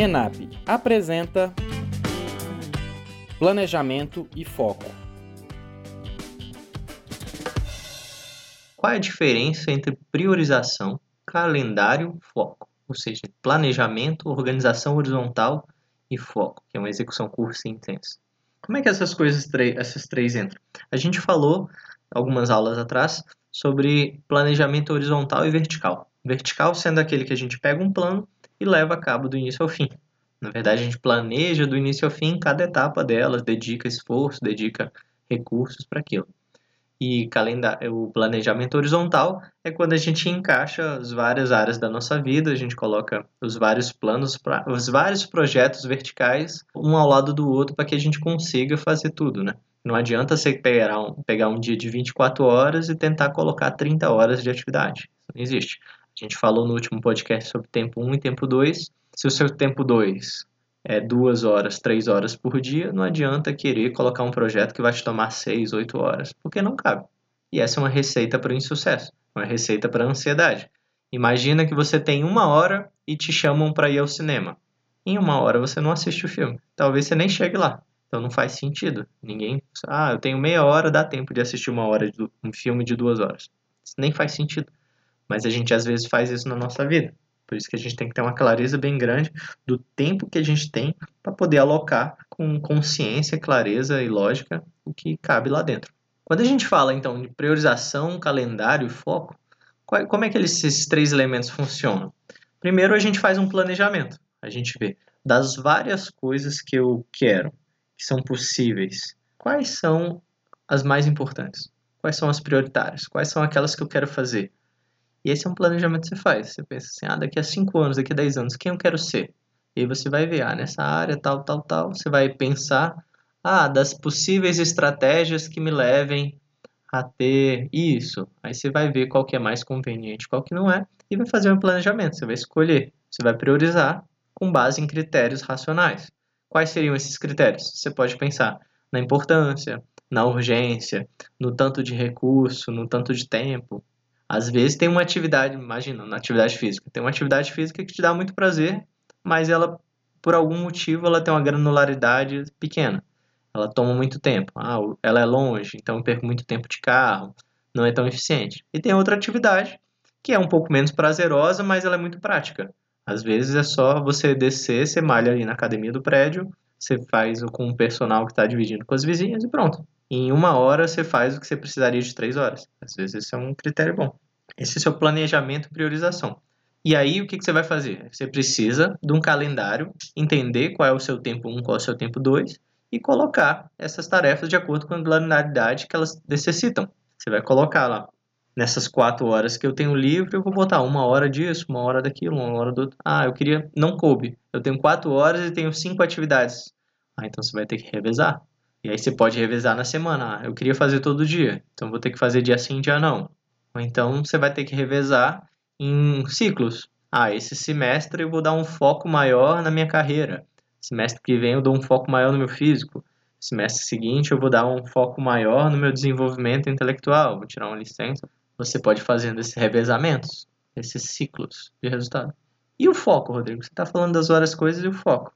ENAP apresenta Planejamento e Foco. Qual é a diferença entre priorização, calendário foco? Ou seja, planejamento, organização horizontal e foco, que é uma execução curta e intensa. Como é que essas coisas, essas três entram? A gente falou algumas aulas atrás sobre planejamento horizontal e vertical. Vertical sendo aquele que a gente pega um plano e leva a cabo do início ao fim. Na verdade, a gente planeja do início ao fim cada etapa delas, dedica esforço, dedica recursos para aquilo. E o planejamento horizontal é quando a gente encaixa as várias áreas da nossa vida, a gente coloca os vários planos, os vários projetos verticais, um ao lado do outro, para que a gente consiga fazer tudo, né? Não adianta você pegar um, pegar um dia de 24 horas e tentar colocar 30 horas de atividade. Isso não existe. A gente falou no último podcast sobre tempo 1 e tempo 2. Se o seu tempo 2 é 2 horas, 3 horas por dia, não adianta querer colocar um projeto que vai te tomar 6, 8 horas, porque não cabe. E essa é uma receita para o insucesso, uma receita para a ansiedade. Imagina que você tem uma hora e te chamam para ir ao cinema. Em uma hora você não assiste o filme. Talvez você nem chegue lá. Então não faz sentido. Ninguém. Ah, eu tenho meia hora, dá tempo de assistir uma hora de um filme de duas horas. Isso nem faz sentido. Mas a gente às vezes faz isso na nossa vida. Por isso que a gente tem que ter uma clareza bem grande do tempo que a gente tem para poder alocar com consciência, clareza e lógica o que cabe lá dentro. Quando a gente fala então de priorização, calendário e foco, qual, como é que esses três elementos funcionam? Primeiro a gente faz um planejamento. A gente vê das várias coisas que eu quero, que são possíveis, quais são as mais importantes? Quais são as prioritárias? Quais são aquelas que eu quero fazer? E esse é um planejamento que você faz. Você pensa assim, ah, daqui a 5 anos, daqui a 10 anos, quem eu quero ser? E aí você vai ver, ah, nessa área, tal, tal, tal. Você vai pensar, ah, das possíveis estratégias que me levem a ter isso. Aí você vai ver qual que é mais conveniente, qual que não é, e vai fazer um planejamento. Você vai escolher, você vai priorizar com base em critérios racionais. Quais seriam esses critérios? Você pode pensar na importância, na urgência, no tanto de recurso, no tanto de tempo, às vezes tem uma atividade, imagina, na atividade física, tem uma atividade física que te dá muito prazer, mas ela, por algum motivo, ela tem uma granularidade pequena. Ela toma muito tempo. Ah, ela é longe, então eu perco muito tempo de carro, não é tão eficiente. E tem outra atividade que é um pouco menos prazerosa, mas ela é muito prática. Às vezes é só você descer, você malha ali na academia do prédio, você faz com o personal que está dividindo com as vizinhas e pronto. Em uma hora você faz o que você precisaria de três horas. Às vezes esse é um critério bom. Esse é o seu planejamento e priorização. E aí o que, que você vai fazer? Você precisa de um calendário, entender qual é o seu tempo 1, qual é o seu tempo 2 e colocar essas tarefas de acordo com a granularidade que elas necessitam. Você vai colocar lá, nessas quatro horas que eu tenho livre, eu vou botar uma hora disso, uma hora daquilo, uma hora do outro. Ah, eu queria. Não coube. Eu tenho quatro horas e tenho cinco atividades. Ah, então você vai ter que revezar. E aí você pode revezar na semana. Ah, eu queria fazer todo dia, então vou ter que fazer dia sim, dia não. Ou então você vai ter que revezar em ciclos. Ah, esse semestre eu vou dar um foco maior na minha carreira. Semestre que vem eu dou um foco maior no meu físico. Semestre seguinte eu vou dar um foco maior no meu desenvolvimento intelectual. Vou tirar uma licença. Você pode fazer esses revezamentos, esses ciclos de resultado. E o foco, Rodrigo? Você está falando das várias coisas e o foco.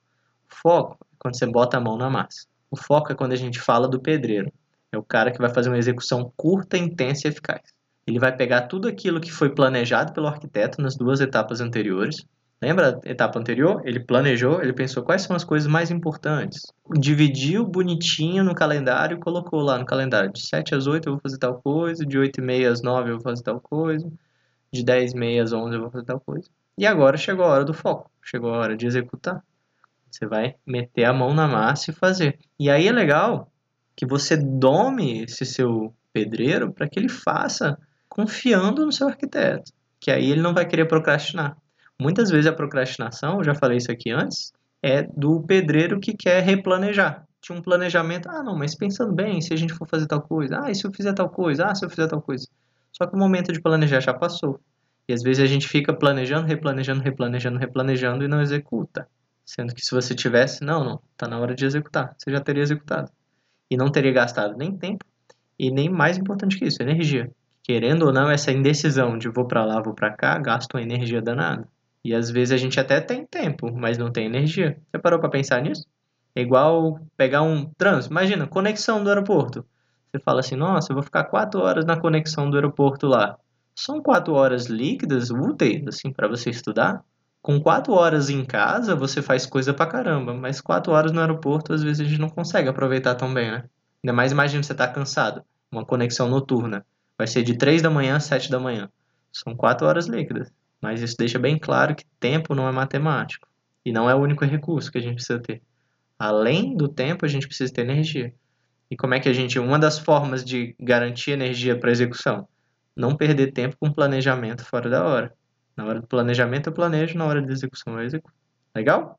O foco é quando você bota a mão na massa. O foco é quando a gente fala do pedreiro. É o cara que vai fazer uma execução curta, intensa e eficaz. Ele vai pegar tudo aquilo que foi planejado pelo arquiteto nas duas etapas anteriores. Lembra a etapa anterior? Ele planejou, ele pensou quais são as coisas mais importantes. Dividiu bonitinho no calendário e colocou lá no calendário. De 7 às 8 eu vou fazer tal coisa, de 8 e meia às 9 eu vou fazer tal coisa, de 10 e meia às 11 eu vou fazer tal coisa. E agora chegou a hora do foco, chegou a hora de executar. Você vai meter a mão na massa e fazer. E aí é legal que você dome esse seu pedreiro para que ele faça confiando no seu arquiteto, que aí ele não vai querer procrastinar. Muitas vezes a procrastinação, eu já falei isso aqui antes, é do pedreiro que quer replanejar. Tinha um planejamento, ah, não, mas pensando bem, se a gente for fazer tal coisa, ah, e se eu fizer tal coisa, ah, se eu fizer tal coisa. Só que o momento de planejar já passou. E às vezes a gente fica planejando, replanejando, replanejando, replanejando e não executa. Sendo que se você tivesse, não, não, está na hora de executar. Você já teria executado. E não teria gastado nem tempo e nem mais importante que isso, energia. Querendo ou não, essa indecisão de vou para lá, vou para cá, gasta uma energia danada. E às vezes a gente até tem tempo, mas não tem energia. Você parou para pensar nisso? É igual pegar um trânsito. Imagina, conexão do aeroporto. Você fala assim, nossa, eu vou ficar quatro horas na conexão do aeroporto lá. São quatro horas líquidas, úteis, assim, para você estudar? Com quatro horas em casa, você faz coisa pra caramba, mas quatro horas no aeroporto, às vezes a gente não consegue aproveitar tão bem, né? Ainda mais imagina você tá cansado. Uma conexão noturna. Vai ser de três da manhã às sete da manhã. São quatro horas líquidas. Mas isso deixa bem claro que tempo não é matemático. E não é o único recurso que a gente precisa ter. Além do tempo, a gente precisa ter energia. E como é que a gente. Uma das formas de garantir energia para execução? Não perder tempo com planejamento fora da hora. Na hora do planejamento eu planejo, na hora da execução eu executo. Legal?